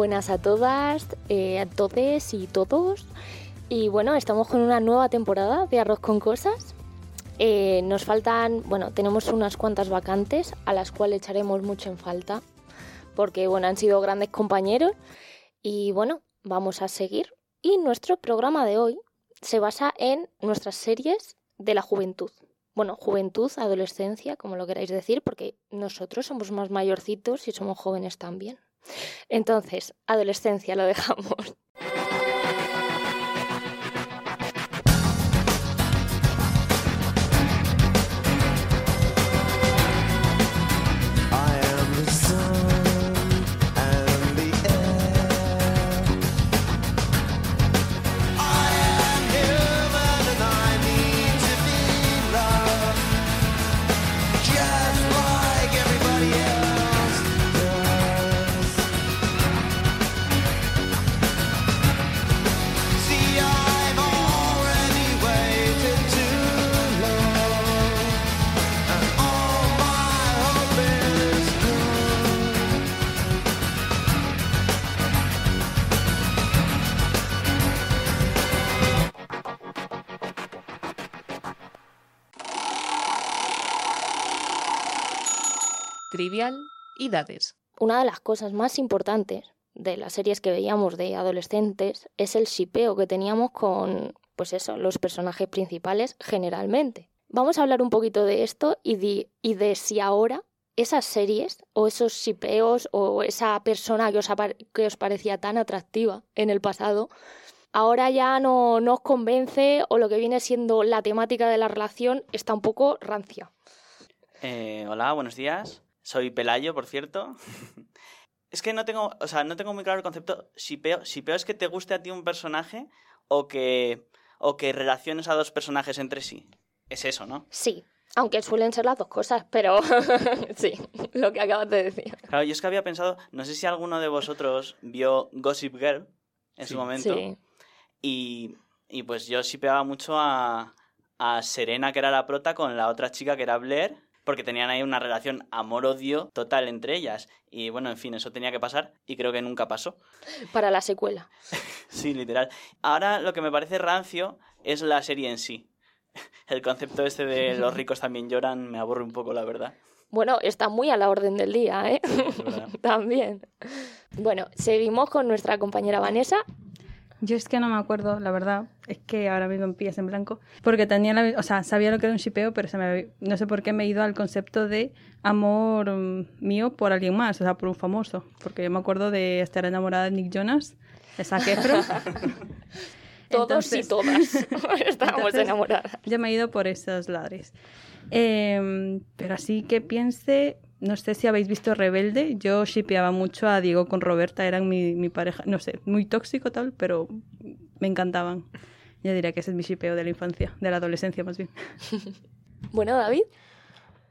Buenas a todas, eh, a todos y todos. Y bueno, estamos con una nueva temporada de Arroz con Cosas. Eh, nos faltan, bueno, tenemos unas cuantas vacantes a las cuales echaremos mucho en falta. Porque bueno, han sido grandes compañeros. Y bueno, vamos a seguir. Y nuestro programa de hoy se basa en nuestras series de la juventud. Bueno, juventud, adolescencia, como lo queráis decir, porque nosotros somos más mayorcitos y somos jóvenes también. Entonces, adolescencia lo dejamos. Trivial y Dades. Una de las cosas más importantes de las series que veíamos de adolescentes es el shipeo que teníamos con, pues eso, los personajes principales generalmente. Vamos a hablar un poquito de esto y de, y de si ahora esas series o esos shipeos o esa persona que os, apar- que os parecía tan atractiva en el pasado, ahora ya no, no os convence o lo que viene siendo la temática de la relación está un poco rancia. Eh, hola, buenos días. Soy Pelayo, por cierto. es que no tengo, o sea, no tengo muy claro el concepto shipeo. Shipeo es que te guste a ti un personaje o que o que relaciones a dos personajes entre sí. Es eso, ¿no? Sí, aunque suelen ser las dos cosas, pero sí, lo que acabas de decir. Claro, yo es que había pensado, no sé si alguno de vosotros vio Gossip Girl en Sí. su momento. Sí. Y, y pues yo shipeaba mucho a, a Serena, que era la prota, con la otra chica que era Blair, porque tenían ahí una relación amor-odio total entre ellas. Y bueno, en fin, eso tenía que pasar y creo que nunca pasó. Para la secuela. Sí, literal. Ahora lo que me parece rancio es la serie en sí. El concepto este de los ricos también lloran me aburre un poco, la verdad. Bueno, está muy a la orden del día, ¿eh? También. Bueno, seguimos con nuestra compañera Vanessa. Yo es que no me acuerdo, la verdad, es que ahora mismo me pillas en blanco, porque tenía la, o sea, sabía lo que era un shipeo, pero se me, no sé por qué me he ido al concepto de amor mm, mío por alguien más, o sea, por un famoso, porque yo me acuerdo de estar enamorada de Nick Jonas, de Zac Efron. Todos y todas Entonces, enamoradas. Yo me he ido por esos ladres. Eh, pero así que piense, no sé si habéis visto Rebelde, yo shipeaba mucho a Diego con Roberta, eran mi, mi pareja, no sé, muy tóxico tal, pero me encantaban. Yo diría que ese es mi shipeo de la infancia, de la adolescencia más bien. Bueno, David.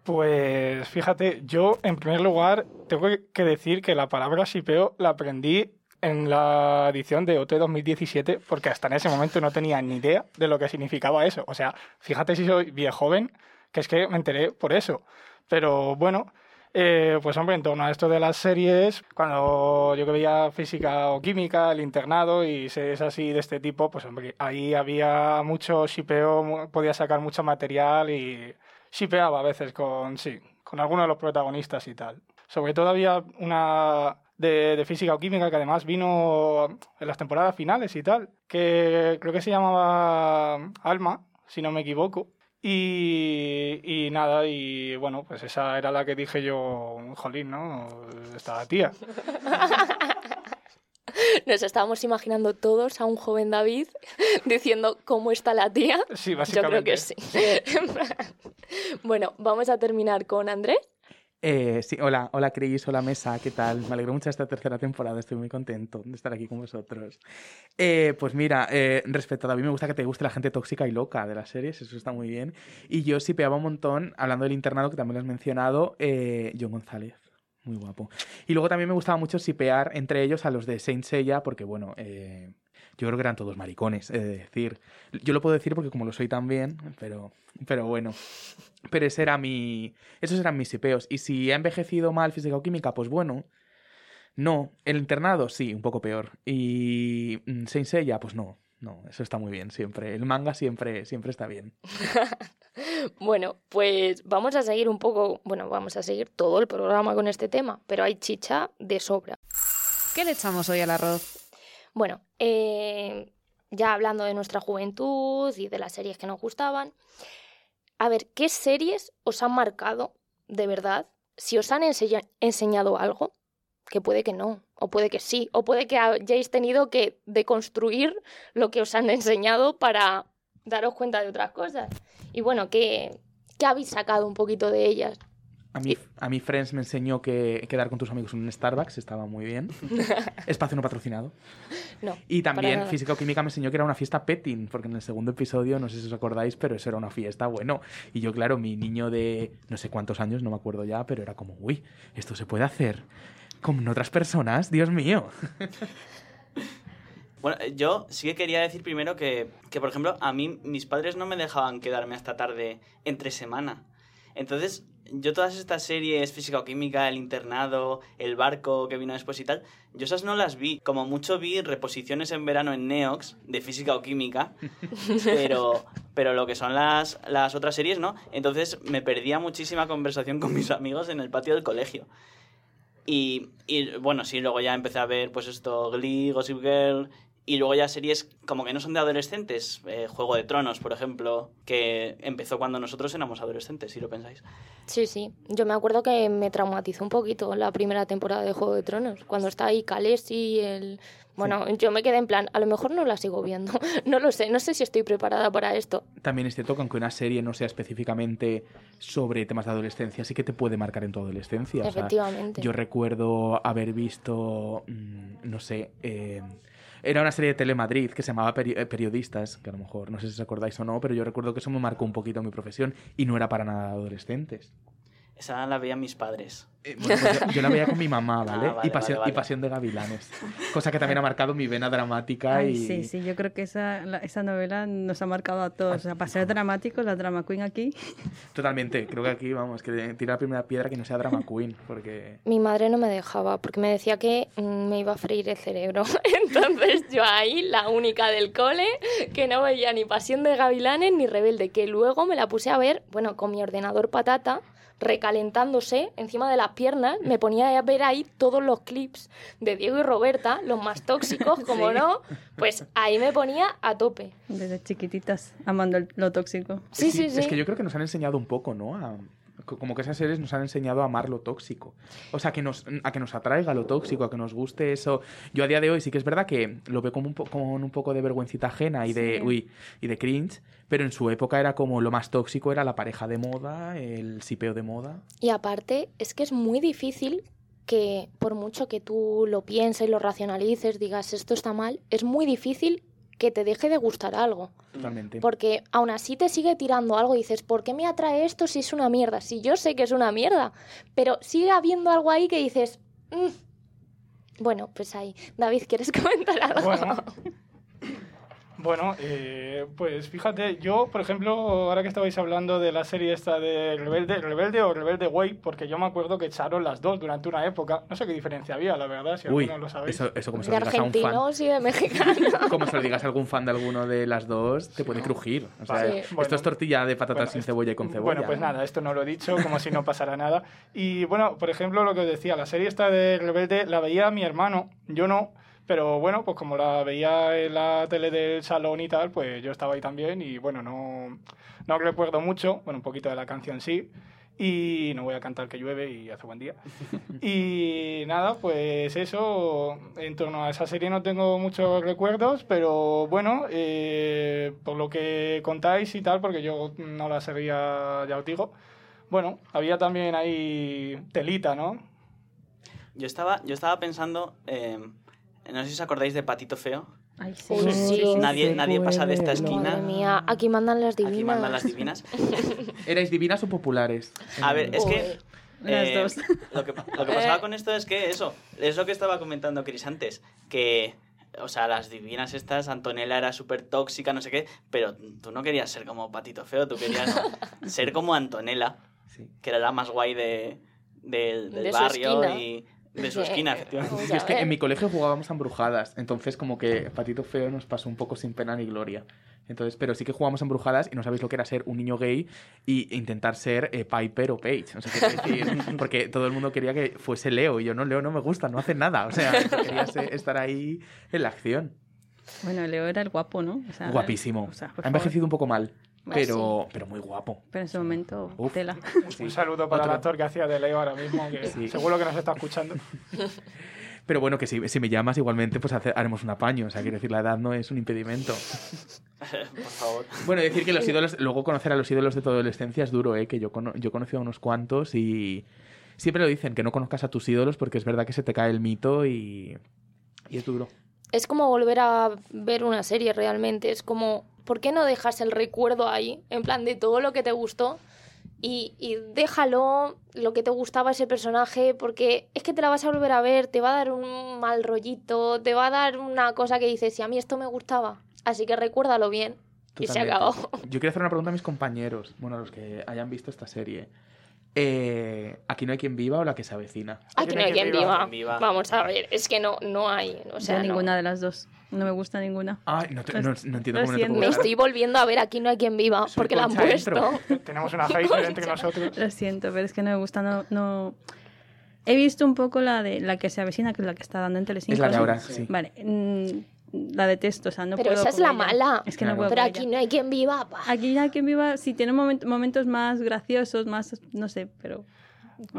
Pues fíjate, yo en primer lugar tengo que decir que la palabra shipeo la aprendí en la edición de OT 2017 porque hasta en ese momento no tenía ni idea de lo que significaba eso. O sea, fíjate si soy bien joven, que es que me enteré por eso. Pero bueno, eh, pues hombre, en torno a esto de las series, cuando yo que veía física o química, el internado y series así de este tipo, pues hombre, ahí había mucho shipeo, podía sacar mucho material y shipeaba a veces con, sí, con algunos de los protagonistas y tal. Sobre todo había una de, de física o química que además vino en las temporadas finales y tal, que creo que se llamaba Alma, si no me equivoco. Y, y nada, y bueno, pues esa era la que dije yo, jolín, ¿no? Esta tía. Nos estábamos imaginando todos a un joven David diciendo cómo está la tía. Sí, Yo básicamente. creo que sí. bueno, vamos a terminar con Andrés. Eh, sí, hola, hola Cris, hola Mesa, ¿qué tal? Me alegro mucho de esta tercera temporada, estoy muy contento de estar aquí con vosotros. Eh, pues mira, eh, respecto a David, me gusta que te guste la gente tóxica y loca de las series, eso está muy bien. Y yo sí peaba un montón, hablando del internado, que también lo has mencionado, eh, John González. Muy guapo. Y luego también me gustaba mucho sipear entre ellos a los de Saint Seiya, porque bueno, eh, yo creo que eran todos maricones, es decir. Yo lo puedo decir porque como lo soy también, pero, pero bueno. Pero ese era mi, esos eran mis sipeos. Y si ha envejecido mal física o química, pues bueno. No. El internado, sí, un poco peor. Y mm, Saint Seiya, pues no. No, eso está muy bien siempre. El manga siempre, siempre está bien. Bueno, pues vamos a seguir un poco, bueno, vamos a seguir todo el programa con este tema, pero hay chicha de sobra. ¿Qué le echamos hoy al arroz? Bueno, eh, ya hablando de nuestra juventud y de las series que nos gustaban, a ver, ¿qué series os han marcado de verdad? Si os han enseñado algo, que puede que no, o puede que sí, o puede que hayáis tenido que deconstruir lo que os han enseñado para daros cuenta de otras cosas. Y bueno, ¿qué, qué habéis sacado un poquito de ellas? A mí, a mí Friends me enseñó que quedar con tus amigos en un Starbucks estaba muy bien. Espacio no patrocinado. No. Y también física o química me enseñó que era una fiesta petting, porque en el segundo episodio, no sé si os acordáis, pero eso era una fiesta, bueno. Y yo, claro, mi niño de no sé cuántos años, no me acuerdo ya, pero era como, uy, esto se puede hacer con otras personas, Dios mío. Bueno, yo sí que quería decir primero que, que, por ejemplo, a mí mis padres no me dejaban quedarme hasta tarde entre semana. Entonces, yo todas estas series, física o química, el internado, el barco que vino después y tal, yo esas no las vi. Como mucho vi reposiciones en verano en Neox de física o química, pero, pero lo que son las, las otras series, ¿no? Entonces me perdía muchísima conversación con mis amigos en el patio del colegio. Y, y, bueno, sí, luego ya empecé a ver pues esto, Glee, Gossip Girl, y luego ya series como que no son de adolescentes, eh, Juego de Tronos, por ejemplo, que empezó cuando nosotros éramos adolescentes, si lo pensáis. Sí, sí. Yo me acuerdo que me traumatizó un poquito la primera temporada de Juego de Tronos. Cuando está ahí Khaleesi, el... Bueno, yo me quedé en plan, a lo mejor no la sigo viendo. No lo sé, no sé si estoy preparada para esto. También es cierto que aunque una serie no sea específicamente sobre temas de adolescencia, sí que te puede marcar en tu adolescencia. O sea, Efectivamente. yo recuerdo haber visto, mm, no sé, eh, era una serie de Telemadrid que se llamaba Peri- eh, Periodistas, que a lo mejor no sé si os acordáis o no, pero yo recuerdo que eso me marcó un poquito mi profesión y no era para nada adolescentes. Esa la veían mis padres. Eh, bueno, pues yo, yo la veía con mi mamá, ¿vale? Ah, vale, y, pasión, vale, vale. y Pasión de Gavilanes. Cosa que también ha marcado mi vena dramática Ay, y... sí, sí, yo creo que esa, la- esa novela nos ha marcado a todos. O sea, para ser dramáticos, la drama queen aquí. Totalmente. Creo que aquí, vamos, que tira la primera piedra que no sea drama queen, porque... Mi madre no me dejaba porque me decía que mm, me iba a freír el cerebro. Entonces yo ahí, la única del cole, que no veía ni Pasión de Gavilanes ni Rebelde, que luego me la puse a ver, bueno, con mi ordenador patata, recalentándose encima de las piernas, me ponía a ver ahí todos los clips de Diego y Roberta, los más tóxicos, como Sí. no, pues ahí me ponía a tope. Desde chiquititas, amando lo tóxico. Sí, sí, sí. Es que yo creo que nos han enseñado un poco, ¿no? A- como que esas series nos han enseñado a amar lo tóxico. O sea, que nos, a que nos atraiga lo tóxico, a que nos guste eso. Yo a día de hoy sí que es verdad que lo veo como un po- con un poco de vergüencita ajena y de, uy, y de cringe, pero en su época era como lo más tóxico era la pareja de moda, el sipeo de moda. Y aparte, es que es muy difícil que, por mucho que tú lo pienses y lo racionalices, digas esto está mal, es muy difícil que te deje de gustar algo. Totalmente. Porque aún así te sigue tirando algo y dices, ¿por qué me atrae esto si es una mierda? Si yo sé que es una mierda. Pero sigue habiendo algo ahí que dices, "Mm". bueno, pues ahí. David, ¿quieres comentar algo? Bueno, bueno eh, pues fíjate, yo, por ejemplo, ahora que estabais hablando de la serie esta de Rebelde, Rebelde o Rebelde Way, porque yo me acuerdo que echaron las dos durante una época. No sé qué diferencia había, la verdad, si Uy, alguno lo sabéis. eso, eso como se de lo digas a un fan. argentinos y de mexicanos. Como se lo digas a algún fan de alguno de las dos, te puede crujir. O sea, esto bueno. es tortilla de patatas Bueno, sin cebolla y con cebolla. Bueno, pues nada, esto no lo he dicho, como si no pasara nada. Y bueno, por ejemplo, lo que os decía, la serie esta de Rebelde la veía mi hermano, yo no, pero bueno, pues como la veía en la tele del salón y tal, pues yo estaba ahí también y bueno, no, no recuerdo mucho, bueno, un poquito de la canción sí. Y no voy a cantar que llueve y hace buen día. Y nada, pues eso, en torno a esa serie no tengo muchos recuerdos, pero bueno, eh, por lo que contáis y tal, porque yo no la seguía, ya os digo, bueno, había también ahí telita, ¿no? Yo estaba, yo estaba pensando, eh, no sé si os acordáis de Patito Feo. Ay, sí. Nadie, nadie pasa de esta esquina. Madre mía, aquí mandan las divinas. Aquí mandan las divinas. ¿Erais divinas o populares? A ver, es que Las Eh, dos. Lo que, lo que pasaba con esto es que eso, es lo que estaba comentando Chris antes, que, o sea, las divinas estas, Antonella era súper tóxica, no sé qué, pero tú no querías ser como Patito Feo, tú querías ser como Antonella, Sí. que era la más guay de, del- del De barrio y de su esquina, efectivamente. Es que en mi colegio jugábamos a embrujadas, entonces como que Patito Feo nos pasó un poco sin pena ni gloria. Entonces, pero sí que jugamos a embrujadas y no sabéis lo que era ser un niño gay y intentar ser eh, Piper o Paige. O sea, quiero decir, porque todo el mundo quería que fuese Leo y yo no, Leo no me gusta, no hace nada. O sea, quería ser- estar ahí en la acción. Bueno, Leo era el guapo, ¿no? O sea, Guapísimo. o sea, ha envejecido un poco mal, Ah, pero, pero muy guapo. Pero en su momento, Uf. tela. Sí. Un saludo para Otro. el actor que hacía de Leo ahora mismo, que Sí. seguro que nos está escuchando. Pero bueno, que si, si me llamas igualmente, pues hace- haremos un apaño. O sea, quiero decir, la edad no es un impedimento. Por favor. Bueno, decir que los ídolos, luego conocer a los ídolos de tu adolescencia es duro, ¿eh? Que yo, cono- yo he conocido a unos cuantos y siempre lo dicen, que no conozcas a tus ídolos porque es verdad que se te cae el mito y, y es duro. Es como volver a ver una serie realmente. Es como, ¿por qué no dejas el recuerdo ahí? En plan de todo lo que te gustó. Y, y déjalo, lo que te gustaba ese personaje, porque es que te la vas a volver a ver, te va a dar un mal rollito, te va a dar una cosa que dices, si a mí esto me gustaba. Así que recuérdalo bien. Y se acabó. Yo quiero hacer una pregunta a mis compañeros, bueno, a los que hayan visto esta serie. Eh, ¿Aquí no hay quien viva o la que se avecina? Aquí no hay quien viva. Quien viva. Vamos a ver, es que no, no hay. O sea, Yo no. ninguna de las dos. No me gusta ninguna. Ay, no, te- no- no entiendo Lo cómo no te siento. puedo Me estoy volviendo a ver Aquí no hay quien viva, Soy porque la han puesto. Tenemos una hater entre nosotros. Lo siento, pero es que no me gusta. No, no... He visto un poco la de la que se avecina, que es la que está dando en Telecinco. Es la de ahora, sí. Vale. mm, la detesto, o sea, no Pero puedo esa es la ella. mala. Es que no puedo Pero aquí ella. no hay quien viva. pa. Aquí ya quien viva, sí tiene moment- momentos más graciosos, más, no sé, pero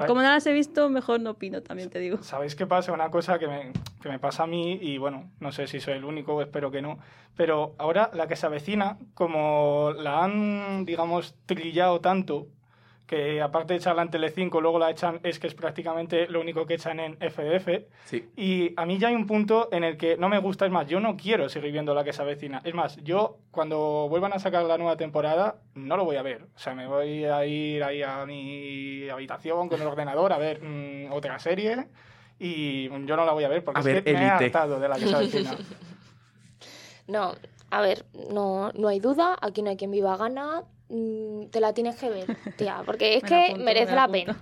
como no las he visto, mejor no opino, también te digo. ¿Sabéis qué pasa? Una cosa que me, que me pasa a mí, y bueno, no sé si soy el único, espero que no, pero ahora la que se avecina, como la han, digamos, trillado tanto, que aparte de echarla en Telecinco, luego la echan, es que es prácticamente lo único que echan en FDF, Sí. y a mí ya hay un punto en el que no me gusta, es más, yo no quiero seguir viendo la que se avecina. Es más, yo cuando vuelvan a sacar la nueva temporada, no lo voy a ver. O sea, me voy a ir ahí a mi habitación con el ordenador a ver mm, otra serie y yo no la voy a ver porque A es ver, que me he hartado de la que se avecina. No, a ver, no, no hay duda, aquí no hay quien viva gana, mm, te la tienes que ver, tía, porque es Me que apunto, merece me la pena.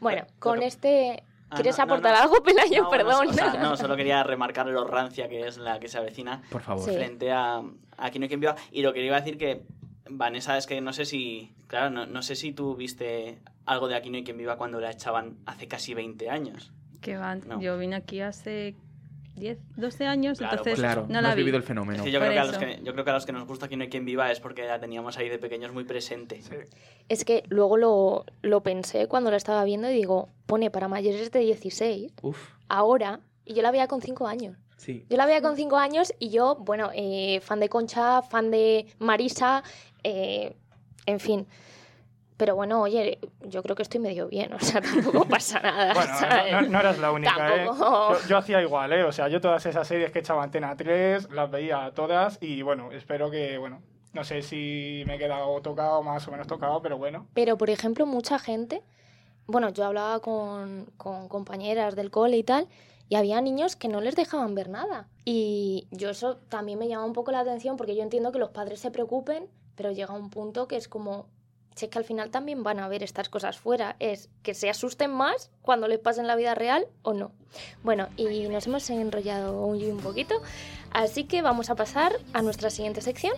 Bueno, con este... Ah, ¿Quieres no, aportar no. algo, Pelayo? No, bueno, Perdón. o sea, no, solo quería remarcar lo rancia que es la que se avecina Por favor. Sí. frente a Aquí no hay quien viva. Y lo que iba a decir que, Vanessa, es que no sé si. Claro, no, no sé si tú viste algo de Aquí no hay quien viva cuando la echaban hace casi 20 años. Que van, No. yo vine aquí hace 10, 12 años, Claro, entonces pues Claro, no no, la has vi. vivido el Es fenómeno. que yo creo que, a los que yo creo que a los que nos gusta Aquí no hay quien viva es porque la teníamos ahí de pequeños muy presente. Sí. Es que luego lo, lo pensé cuando la estaba viendo y digo, pone para mayores de 16, Uf, ahora, y yo la veía con 5 años. sí. Yo la veía con 5 años y yo, bueno, eh, fan de Concha, fan de Marisa, eh, en fin. Pero bueno, oye, yo creo que estoy medio bien, o sea, tampoco pasa nada. Bueno, ¿sabes? no, no- eras la única, ¿eh? Yo hacía igual, ¿eh? O sea, yo todas esas series que echaba Antena 3 las veía todas y bueno, espero que, bueno, no sé si me he quedado tocado, más o menos tocado, pero bueno. Pero, por ejemplo, mucha gente, bueno, yo hablaba con, con compañeras del cole y tal, y había niños que no les dejaban ver nada. Y yo eso también me llama un poco la atención porque yo entiendo que los padres se preocupen, pero llega un punto que es como, si es que al final también van a ver estas cosas fuera, es que se asusten más cuando les pase en la vida real o no. Bueno, y nos hemos enrollado un, poquito, así que vamos a pasar a nuestra siguiente sección.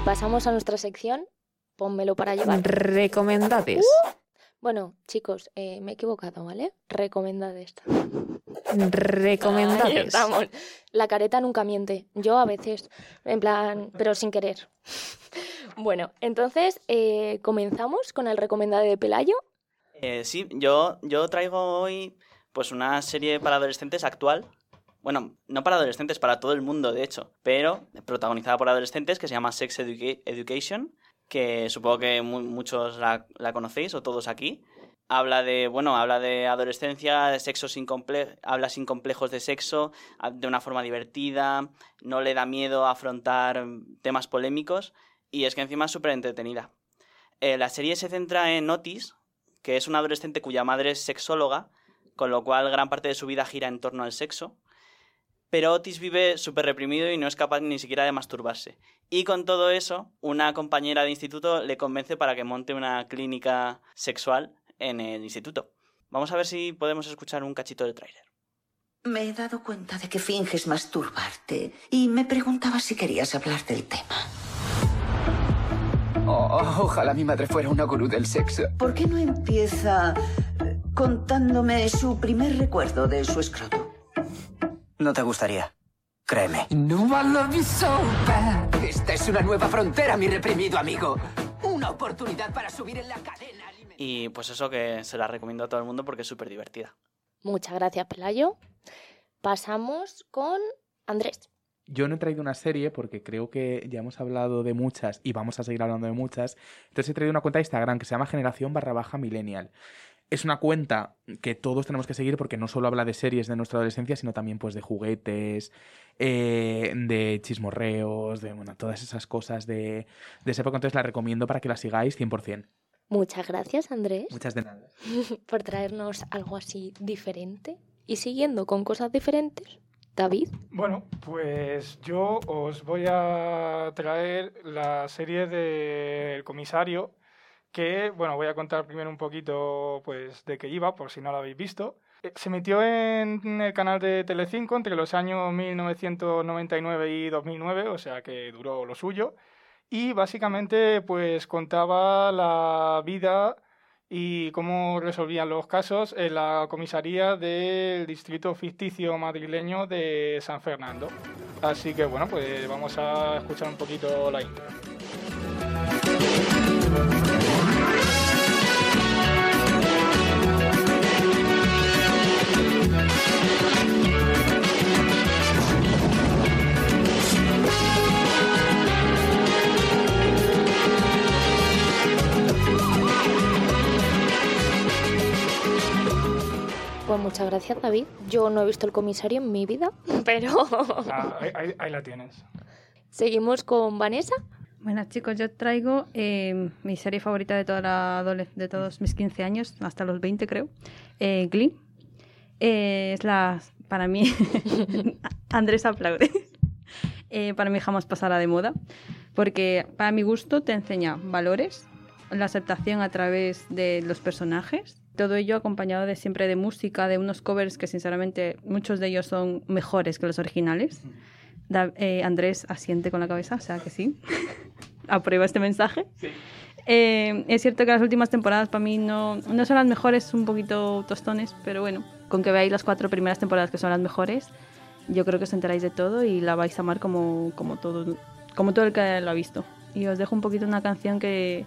Pasamos a nuestra sección. Pónmelo para llevar. Recomendades. Bueno, chicos, eh, me he equivocado, ¿vale? Recomendades. Recomendades. La careta nunca miente. Yo a veces, en plan, pero sin querer. Bueno, entonces eh, comenzamos con el recomendado de Pelayo. Eh, sí, yo, yo traigo hoy pues una serie para adolescentes actual. Bueno, no para adolescentes, para todo el mundo, de hecho, pero protagonizada por adolescentes que se llama Sex Educa- Education, que supongo que mu- muchos la, conocéis o todos aquí. Habla de, bueno, habla de adolescencia, de sexo sin comple habla sin complejos de sexo, de una forma divertida, no le da miedo a afrontar temas polémicos y es que encima es súper entretenida. Eh, la serie se centra en Otis, que es un adolescente cuya madre es sexóloga, con lo cual gran parte de su vida gira en torno al sexo. Pero Otis vive súper reprimido y no es capaz ni siquiera de masturbarse. Y con todo eso, una compañera de instituto le convence para que monte una clínica sexual en el instituto. Vamos a ver si podemos escuchar un cachito del tráiler. Me he dado cuenta de que finges masturbarte y me preguntaba si querías hablar del tema. Oh, ojalá mi madre fuera una gurú del sexo. ¿Por qué no empieza eh, contándome su primer recuerdo de su escroto? No te gustaría. Créeme. No, I love you so bad. Esta es una nueva frontera, mi reprimido amigo. Una oportunidad para subir en la cadena. Y pues eso que se la recomiendo a todo el mundo porque es súper divertida. Muchas gracias, Pelayo. Pasamos con Andrés. Yo no he traído una serie porque creo que ya hemos hablado de muchas y vamos a seguir hablando de muchas. Entonces he traído una cuenta de Instagram que se llama Generación barra baja millennial. Es una cuenta que todos tenemos que seguir porque no solo habla de series de nuestra adolescencia, sino también pues de juguetes, eh, de chismorreos, de bueno, todas esas cosas de, de esa época. Entonces la recomiendo para que la sigáis 100%. Muchas gracias, Andrés, Muchas de nada. por traernos algo así diferente. Y siguiendo con cosas diferentes, David. Bueno, pues yo os voy a traer la serie del comisario, que, bueno, voy a contar primero un poquito, pues, de qué iba, por si no lo habéis visto. Eh, Se emitió en el canal de Telecinco entre los años 1999 y 2009, o sea que duró lo suyo. Y básicamente, pues, contaba la vida y cómo resolvían los casos en la comisaría del distrito ficticio madrileño de San Fernando. Así que bueno, pues vamos a escuchar un poquito la intro. Pues muchas gracias, David. Yo no he visto el comisario en mi vida, pero Ah, ahí, ahí- ahí la tienes. seguimos con Vanessa. Bueno, chicos, yo traigo eh, mi serie favorita de, toda la de todos mis 15 años, hasta los 20 creo, eh, Glee. Eh, es la, para mí, Andrés aplaude, Eh, para mí jamás pasará de moda, porque para mi gusto te enseña valores, la aceptación a través de los personajes, todo ello acompañado de siempre de música, de unos covers que sinceramente muchos de ellos son mejores que los originales. Da- eh, Andrés asiente con la cabeza, o sea que sí. Aprueba este mensaje. Eh, es cierto que las últimas temporadas para mí no, no son las mejores, un poquito tostones, pero bueno, con que veáis las cuatro primeras temporadas que son las mejores, yo creo que os enteráis de todo y la vais a amar como, como, todo, como todo el que lo ha visto. Y os dejo un poquito una canción que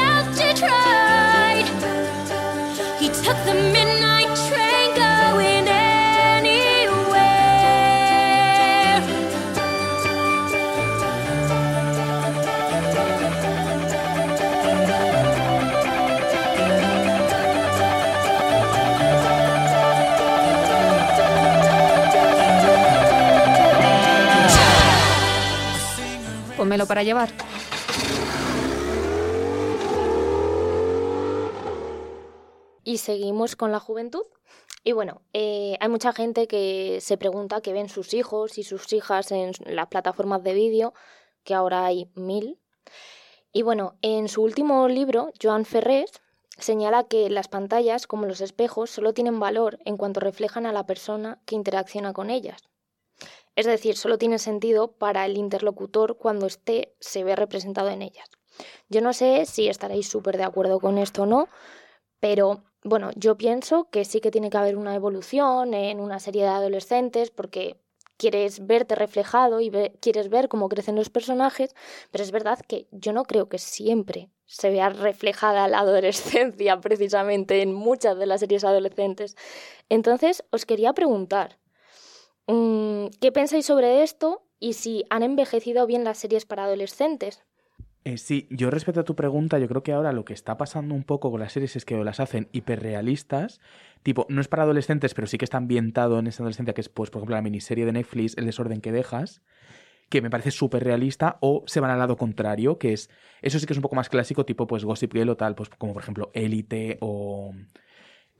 para llevar. Y seguimos con la juventud. Y bueno, eh, hay mucha gente que se pregunta qué ven sus hijos y sus hijas en las plataformas de vídeo, que ahora hay mil. Y bueno, en su último libro, Joan Ferrés señala que las pantallas, como los espejos, solo tienen valor en cuanto reflejan a la persona que interacciona con ellas. Es decir, solo tiene sentido para el interlocutor cuando éste se ve representado en ellas. Yo no sé si estaréis súper de acuerdo con esto o no, pero bueno, yo pienso que sí que tiene que haber una evolución en una serie de adolescentes porque quieres verte reflejado y quieres ver cómo crecen los personajes, pero es verdad que yo no creo que siempre se vea reflejada la adolescencia precisamente en muchas de las series adolescentes. Entonces, os quería preguntar, ¿qué pensáis sobre esto y si han envejecido bien las series para adolescentes? Eh, sí, yo respecto a tu pregunta, yo creo que ahora lo que está pasando un poco con las series es que las hacen hiperrealistas, tipo, no es para adolescentes, pero sí que está ambientado en esa adolescencia, que es, pues, por ejemplo, la miniserie de Netflix, El desorden que dejas, que me parece súper realista, o se van al lado contrario, que es, eso sí que es un poco más clásico, tipo, pues, Gossip Girl o tal, pues, como por ejemplo, Élite o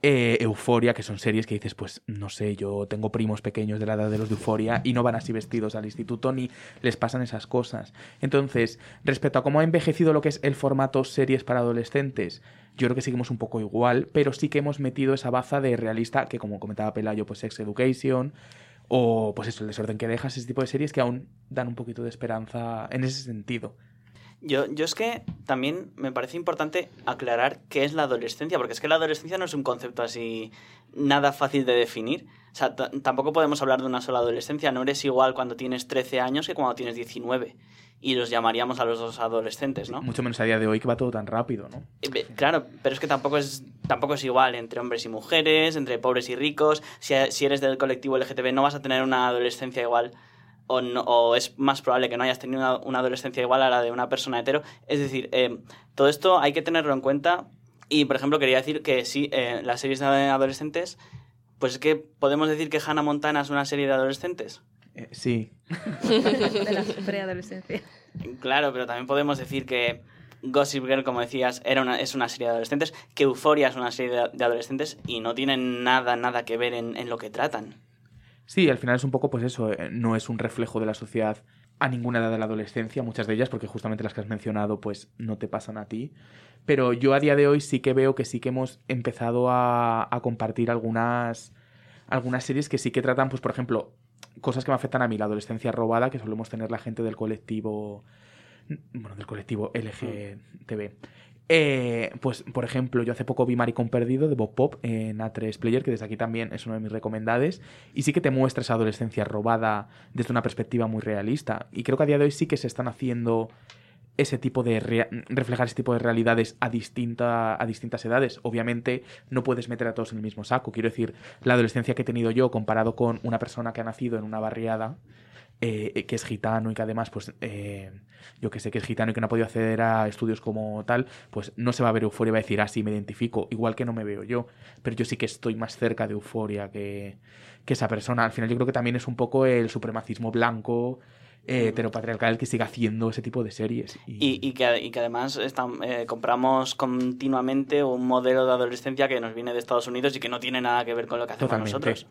eh, Euforia, que son series que dices, pues no sé, yo tengo primos pequeños de la edad de los de Euforia y no van así vestidos al instituto ni les pasan esas cosas. Entonces, respecto a cómo ha envejecido lo que es el formato series para adolescentes, yo creo que seguimos un poco igual, pero sí que hemos metido esa baza de realista que, como comentaba Pelayo, pues Sex Education o pues eso, el desorden que dejas, ese tipo de series que aún dan un poquito de esperanza en ese sentido. Yo, yo es que también me parece importante aclarar qué es la adolescencia, porque es que la adolescencia no es un concepto así nada fácil de definir. O sea, tampoco podemos hablar de una sola adolescencia. No eres igual cuando tienes 13 años que cuando tienes 19. Y los llamaríamos a los dos adolescentes, ¿no? Mucho menos a día de hoy que va todo tan rápido, ¿no? Eh, Claro, pero es que tampoco es, tampoco es igual entre hombres y mujeres, entre pobres y ricos. Si, si eres del colectivo LGTB no vas a tener una adolescencia igual o, no- o es más probable que no hayas tenido una, una adolescencia igual a la de una persona hetero. Es decir, eh, todo esto hay que tenerlo en cuenta y, por ejemplo, quería decir que sí, eh, las series de adolescentes, pues es que podemos decir que Hannah Montana es una serie de adolescentes. Eh, sí. de la preadolescencia. Claro, pero también podemos decir que Gossip Girl, como decías, era una, es una serie de adolescentes, que Euphoria es una serie de, de adolescentes y no tienen nada, nada que ver en, en lo que tratan. Sí, al final es un poco, pues eso, eh, no es un reflejo de la sociedad a ninguna edad de la adolescencia, muchas de ellas, porque justamente las que has mencionado, pues no te pasan a ti. Pero yo a día de hoy sí que veo que sí que hemos empezado a, a compartir algunas, algunas series que sí que tratan, pues por ejemplo, cosas que me afectan a mí, la adolescencia robada, que solemos tener la gente del colectivo, bueno, del colectivo LGTB. Eh, pues, por ejemplo, yo hace poco vi Maricón Perdido de Bob Pop en A3 Player, que desde aquí también es uno de mis recomendades, y sí que te muestra esa adolescencia robada desde una perspectiva muy realista. Y creo que a día de hoy sí que se están haciendo ese tipo de reflejar ese tipo de realidades a a distintas edades. Obviamente no puedes meter a todos en el mismo saco. Quiero decir, la adolescencia que he tenido yo comparado con una persona que ha nacido en una barriada eh, que es gitano y que además, pues, eh, yo que sé que es gitano y que no ha podido acceder a estudios como tal, pues no se va a ver euforia y va a decir, ah, sí, me identifico, igual que no me veo yo, pero yo sí que estoy más cerca de euforia que, que esa persona. Al final yo creo que también es un poco el supremacismo blanco, eh, heteropatriarcal que sigue haciendo ese tipo de series. Y, Y, y que, y que además estam- eh, compramos continuamente un modelo de adolescencia que nos viene de Estados Unidos y que no tiene nada que ver con lo que hacemos Totalmente. nosotros.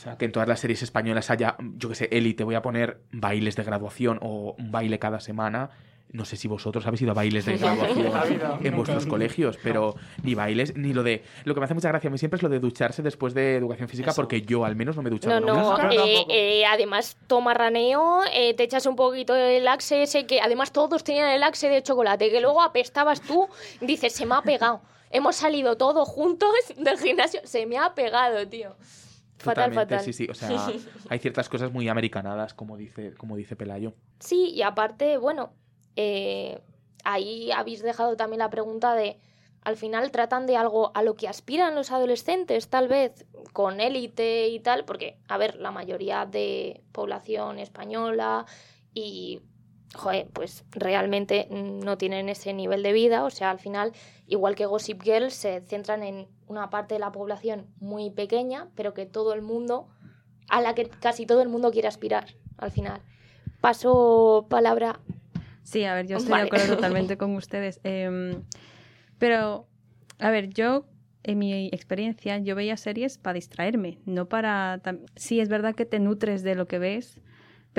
O sea, que en todas las series españolas haya, yo que sé, élite, voy a poner bailes de graduación o un baile cada semana. No sé si vosotros habéis ido a bailes de graduación vida, en vuestros colegios, pero ni bailes, ni lo de... Lo que me hace mucha gracia a mí siempre es lo de ducharse después de educación física, porque yo al menos no me he duchado No, no, nunca. eh, eh, además toma raneo, eh, te echas un poquito el axe ese que además todos tenían el axe de chocolate, que luego apestabas tú, dices, se me ha pegado. Hemos salido todos juntos del gimnasio, se me ha pegado, tío. Fatal, fatal. sí, sí. O sea, hay ciertas cosas muy americanadas, como dice, como dice Pelayo. Sí, y aparte, bueno, eh, ahí habéis dejado también la pregunta de, al final tratan de algo a lo que aspiran los adolescentes, tal vez, con élite y tal, porque, a ver, la mayoría de población española y, joder, pues realmente no tienen ese nivel de vida, o sea, al final, igual que Gossip Girl, se centran en una parte de la población muy pequeña, pero que todo el mundo, a la que casi todo el mundo quiere aspirar, al final. Paso palabra Sí, a ver, yo estoy Vale. de acuerdo totalmente con ustedes. Em, pero, a ver, yo en mi experiencia, yo veía series para distraerme, no para... Sí, es verdad que te nutres de lo que ves,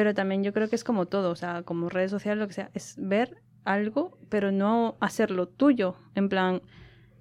pero también yo creo que es como todo, o sea, como redes sociales, lo que sea, es ver algo, pero no hacerlo tuyo, en plan...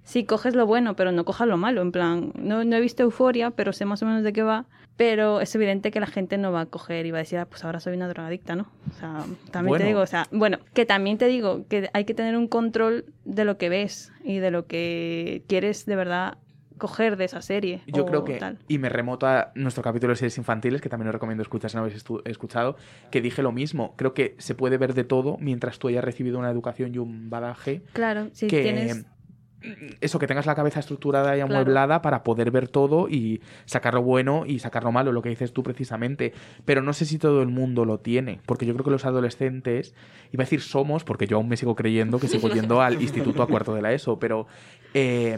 Sí, coges lo bueno, pero no cojas lo malo. En plan, no, no he visto Euforia, pero sé más o menos de qué va. Pero es evidente que la gente no va a coger y va a decir, ah, pues ahora soy una drogadicta, ¿no? O sea, también Bueno. te digo, o sea, bueno, que también te digo que hay que tener un control de lo que ves y de lo que quieres de verdad coger de esa serie. Yo creo que, tal. y me remoto a nuestro capítulo de series infantiles, que también os recomiendo escuchar si no habéis escuchado, que dije lo mismo. Creo que se puede ver de todo mientras tú hayas recibido una educación y un badaje. Claro, si que, tienes... Eso, que tengas la cabeza estructurada y Claro. amueblada para poder ver todo y sacar lo bueno y sacar lo malo, lo que dices tú precisamente. Pero no sé si todo el mundo lo tiene, porque yo creo que los adolescentes, iba a decir somos, porque yo aún me sigo creyendo que sigo yendo al instituto a cuarto de la ESO, pero... eh,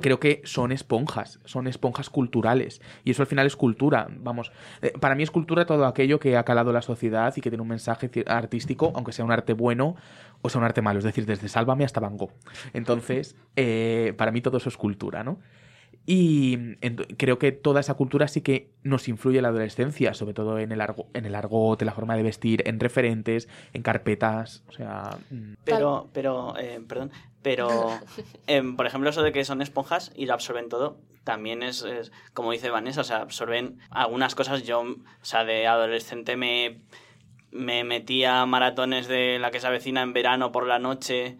creo que son esponjas, son esponjas culturales. Y eso al final es cultura. Vamos, eh, para mí es cultura todo aquello que ha calado la sociedad y que tiene un mensaje artístico, aunque sea un arte bueno o sea un arte malo. Es decir, desde Sálvame hasta Van Gogh. Entonces, eh, para mí todo eso es cultura, ¿no? Y ent- creo que toda esa cultura sí que nos influye en la adolescencia, sobre todo en el, argo, en el argot, en la forma de vestir, en referentes, en carpetas. O sea, mm, Pero, pero, eh, perdón, pero, em, por ejemplo, eso de que son esponjas y lo absorben todo, también es, es, como dice Vanessa, o sea, absorben algunas cosas. Yo, o sea, de adolescente me, me metía maratones de la que se avecina en verano por la noche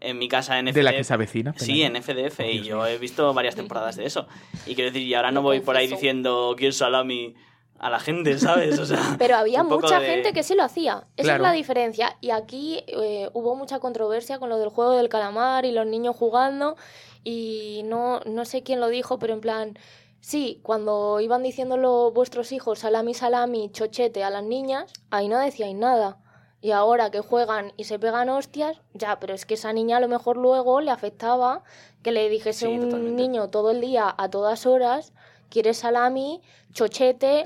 en mi casa en FDF. de la que se avecina. Sí, en FDF, y yo he visto varias temporadas de eso. Y quiero decir, y ahora no voy por ahí diciendo quiero salami a la gente, ¿sabes? O sea, Pero había mucha de- gente que sí lo hacía. Esa Claro. es la diferencia. Y aquí eh, hubo mucha controversia con lo del juego del calamar y los niños jugando. Y no, no sé quién lo dijo, pero en plan, sí, cuando iban diciéndolo vuestros hijos salami, salami, chochete a las niñas, ahí no decíais nada. Y ahora que juegan y se pegan hostias, ya, pero es que esa niña a lo mejor luego le afectaba que le dijese Sí, un totalmente. niño todo el día, a todas horas, quieres salami, chochete,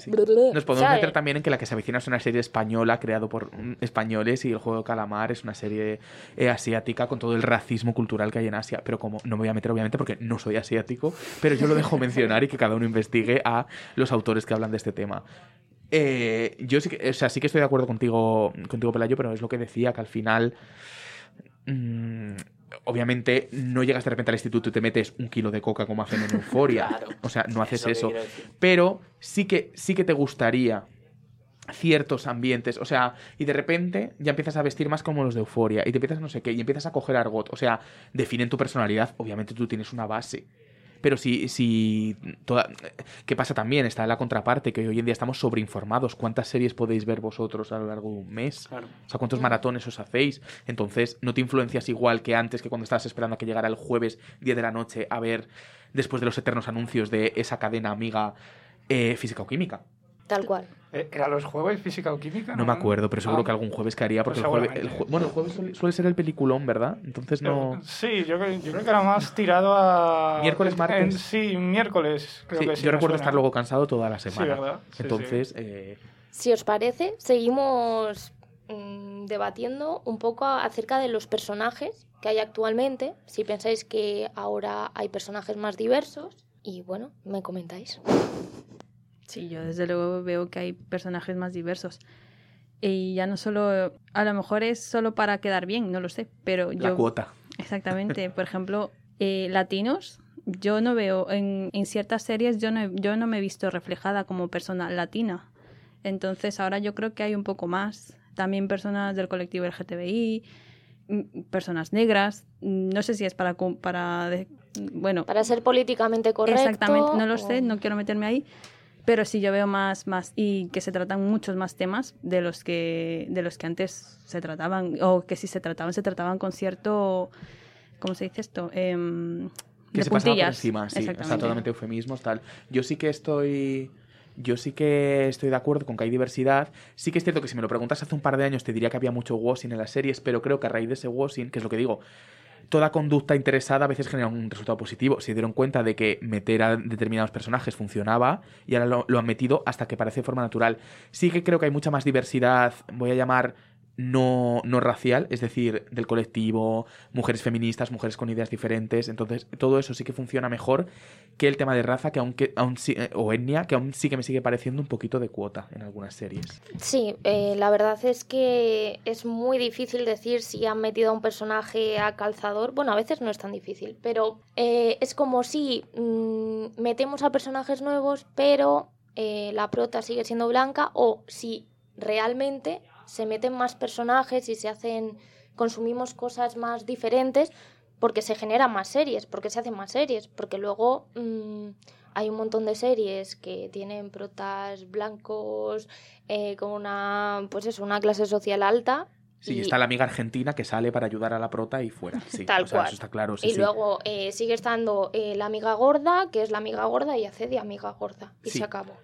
Nos podemos ¿sabes? meter también en que La que se avecina es una serie española creado por mm, españoles y El juego de calamar es una serie eh, asiática con todo el racismo cultural que hay en Asia. Pero como no me voy a meter obviamente porque no soy asiático, pero yo lo dejo mencionar y que cada uno investigue a los autores que hablan de este tema. Eh, yo sí que, o sea, sí que estoy de acuerdo contigo, contigo, Pelayo, pero es lo que decía, que al final mm, obviamente no llegas de repente al instituto y te metes un kilo de coca como hacen en Euforia. Claro. O sea, no haces Eso. Pero sí que, sí que te gustaría ciertos ambientes, o sea, y de repente ya empiezas a vestir más como los de Euforia y te empiezas no sé qué, y empiezas a coger argot, o sea, definen tu personalidad, obviamente tú tienes una base. Pero si, si toda... ¿Qué pasa también? Está la contraparte, que hoy en día estamos sobreinformados. ¿Cuántas series podéis ver vosotros a lo largo de un mes? Claro. O sea, ¿cuántos maratones os hacéis? Entonces, no te influencias igual que antes, que cuando estabas esperando a que llegara el jueves 10 de la noche a ver, después de los eternos anuncios de esa cadena amiga eh, física o química. Tal cual. Eh, ¿Era los jueves física o química? No me acuerdo, pero seguro Ah, que algún jueves caería, porque pues el jueves, el jue- bueno, el jueves suele, suele ser el peliculón, ¿verdad? Entonces no... Sí, yo, creo- yo creo que era más tirado a... ¿Miércoles, martes? en- sí, miércoles. Creo Sí, que sí, yo recuerdo suena. estar luego cansado toda la semana. ¿verdad? Sí, Entonces, eh, Si os parece, seguimos mm, debatiendo un poco acerca de los personajes que hay actualmente. Si pensáis que ahora hay personajes más diversos. Y bueno, me comentáis. Sí, yo desde luego veo que hay personajes más diversos. Y ya no solo, a lo mejor es solo para quedar bien, no lo sé, pero la yo... cuota. Exactamente, por ejemplo, eh, latinos, yo no veo, en, en ciertas series yo no, yo no me he visto reflejada como persona latina. Entonces ahora yo creo que hay un poco más. También personas del colectivo LGTBI, mm, personas negras. No sé si es para... para de- bueno, Para ser políticamente correcto. Exactamente, no lo o- sé, no quiero meterme ahí, pero sí yo veo más, más y que se tratan muchos más temas de los que de los que antes se trataban o que si se trataban se trataban con cierto, ¿cómo se dice esto? Em, Que de se pasaba por puntillas. encima, sí. Está totalmente eufemismos, tal. Yo sí que estoy... Yo sí que estoy de acuerdo con que hay diversidad. Sí que es cierto que si me lo preguntas hace un par de años te diría que había mucho washing en las series, pero creo que a raíz de ese washing, que es lo que digo, toda conducta interesada a veces genera un resultado positivo. Se dieron cuenta de que meter a determinados personajes funcionaba y ahora lo, lo han metido hasta que parece de forma natural. Sí que creo que hay mucha más diversidad, voy a llamar no, no racial, es decir, del colectivo, mujeres feministas, mujeres con ideas diferentes. Entonces, todo eso sí que funciona mejor que el tema de raza, que aunque aún eh, o etnia, que aún sí que me sigue pareciendo un poquito de cuota en algunas series. Sí, eh, la verdad es que es muy difícil decir si han metido a un personaje a calzador. Bueno, a veces no es tan difícil, pero eh, es como si mm, metemos a personajes nuevos, pero la prota sigue siendo blanca, o si realmente se meten más personajes y se hacen, consumimos cosas más diferentes, porque se generan más series, porque se hacen más series, porque luego mm, hay un montón de series que tienen protas blancos eh, con una, pues eso, una clase social alta. Sí, y, está la amiga argentina que sale para ayudar a la prota y fuera. Sí, Tal o sea, cual. Eso está claro. sí, y sí. luego eh, sigue estando eh, la amiga gorda, que es la amiga gorda y hace de amiga gorda. Y se acabó.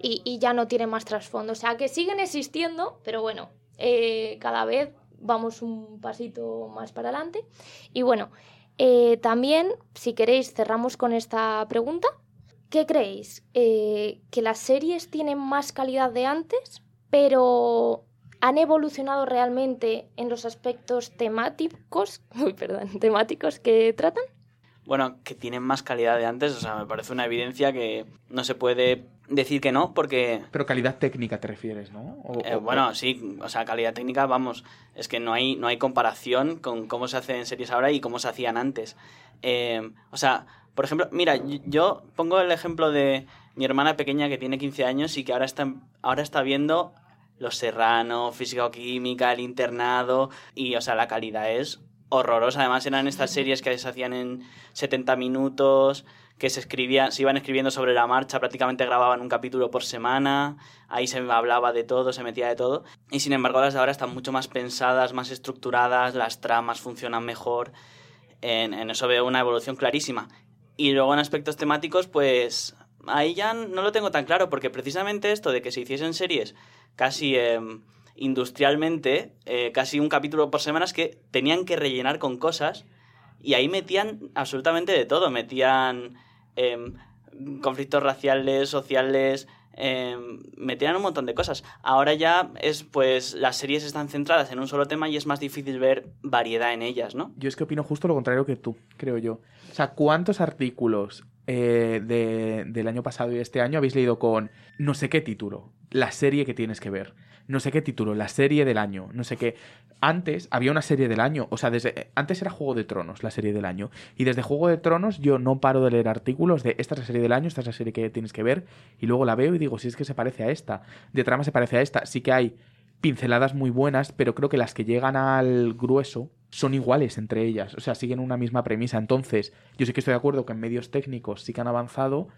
Y, ya no tiene más trasfondo. O sea, que siguen existiendo, pero bueno, eh, cada vez vamos un pasito más para adelante. Y bueno, eh, también, si queréis, cerramos con esta pregunta. ¿Qué creéis? Eh, ¿Que las series tienen más calidad de antes, pero han evolucionado realmente en los aspectos temáticos, perdón, temáticos que tratan? Bueno, que tienen más calidad de antes, o sea, me parece una evidencia que no se puede decir que no, porque Pero calidad técnica te refieres, ¿no? O- Eh, o- bueno, sí, o sea, calidad técnica, vamos, es que no hay, no hay comparación con cómo se hacen series ahora y cómo se hacían antes. Eh, o sea, por ejemplo, mira, y- yo pongo el ejemplo de mi hermana pequeña que tiene 15 años y que ahora está, ahora está viendo Los Serrano, Física o Química, El Internado, y, o sea, la calidad es horrorosa. Además, eran estas series que se hacían en 70 minutos, que se escribían, se iban escribiendo sobre la marcha, prácticamente grababan un capítulo por semana, ahí se hablaba de todo, se metía de todo. Y sin embargo, las de ahora están mucho más pensadas, más estructuradas, las tramas funcionan mejor. En, eso veo una evolución clarísima. Y luego en aspectos temáticos, pues ahí ya no lo tengo tan claro, porque precisamente esto de que se hiciesen series casi industrialmente, eh, casi un capítulo por semana, es que tenían que rellenar con cosas y ahí metían absolutamente de todo. Metían em, conflictos raciales, sociales, em, metían un montón de cosas. Ahora ya es, pues, las series están centradas en un solo tema y es más difícil ver variedad en ellas, ¿no? Yo es que opino justo lo contrario que tú, creo yo. O sea, ¿cuántos artículos eh, de- del año pasado y este año habéis leído con no sé qué título? La serie que tienes que ver. No sé qué título, la serie del año. No sé qué. Antes había una serie del año. O sea, desde antes era Juego de Tronos, la serie del año. Y desde Juego de Tronos yo no paro de leer artículos de esta es la serie del año, esta es la serie que tienes que ver. Y luego la veo y digo, si es que se parece a esta. De trama se parece a esta. Sí que hay pinceladas muy buenas, pero creo que las que llegan al grueso son iguales entre ellas, o sea, siguen una misma premisa. Entonces, yo sí que estoy de acuerdo que en medios técnicos sí que han avanzado,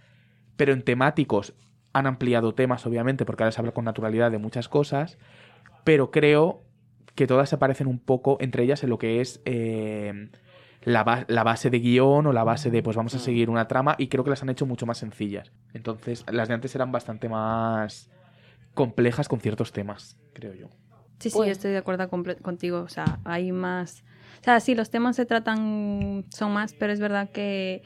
pero en temáticos han ampliado temas, obviamente, porque ahora se habla con naturalidad de muchas cosas, pero creo que todas se parecen un poco entre ellas en lo que es eh, la, ba- la base de guion o la base de, pues vamos a seguir una trama, y creo que las han hecho mucho más sencillas. Entonces, las de antes eran bastante más complejas con ciertos temas, creo yo. Sí, sí, Bueno. estoy de acuerdo contigo. O sea, hay más. O sea, sí, los temas se tratan, son más, pero es verdad que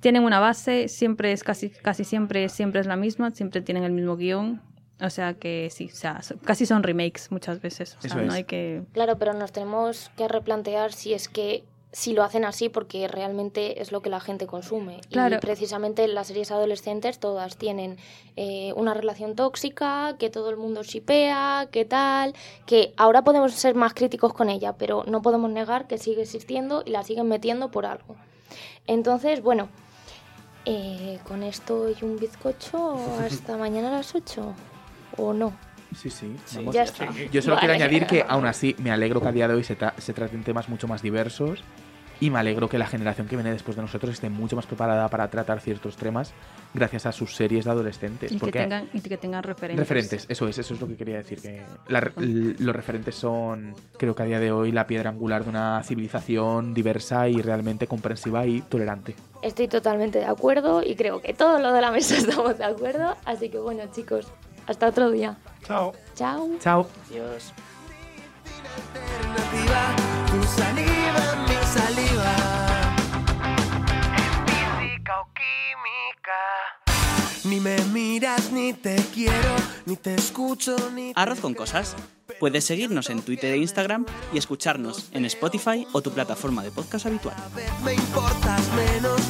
tienen una base, siempre es casi, casi siempre, siempre es la misma, siempre tienen el mismo guion. O sea que sí, o sea, casi son remakes muchas veces. O sea, no hay que. Claro, pero nos tenemos que replantear si es que si lo hacen así porque realmente es lo que la gente consume. Claro. Y precisamente las series adolescentes todas tienen eh, una relación tóxica, que todo el mundo shipea, que tal, que ahora podemos ser más críticos con ella, pero no podemos negar que sigue existiendo y la siguen metiendo por algo. Entonces, bueno, eh, con esto y un bizcocho hasta mañana a las 8, ¿o no? Sí, sí. Vamos. ya está. Yo solo quiero añadir que aún así me alegro que a día de hoy se, tra- se traten temas mucho más diversos y me alegro que la generación que viene después de nosotros esté mucho más preparada para tratar ciertos temas gracias a sus series de adolescentes. Y que, porque tengan, y que tengan referentes. referentes, eso es, eso es lo que quería decir. Que la re- l- los referentes son, creo que a día de hoy, la piedra angular de una civilización diversa y realmente comprensiva y tolerante. Estoy totalmente de acuerdo y creo que todos los de la mesa estamos de acuerdo. Así que bueno, chicos, hasta otro día. Chao. Chao. Chao. Dios. Saliva, saliva. Física o química. Ni me miras, ni te quiero, ni te escucho, ni. Arroz con cosas. Puedes seguirnos en Twitter e Instagram y escucharnos en Spotify o tu plataforma de podcast habitual. Me importas menos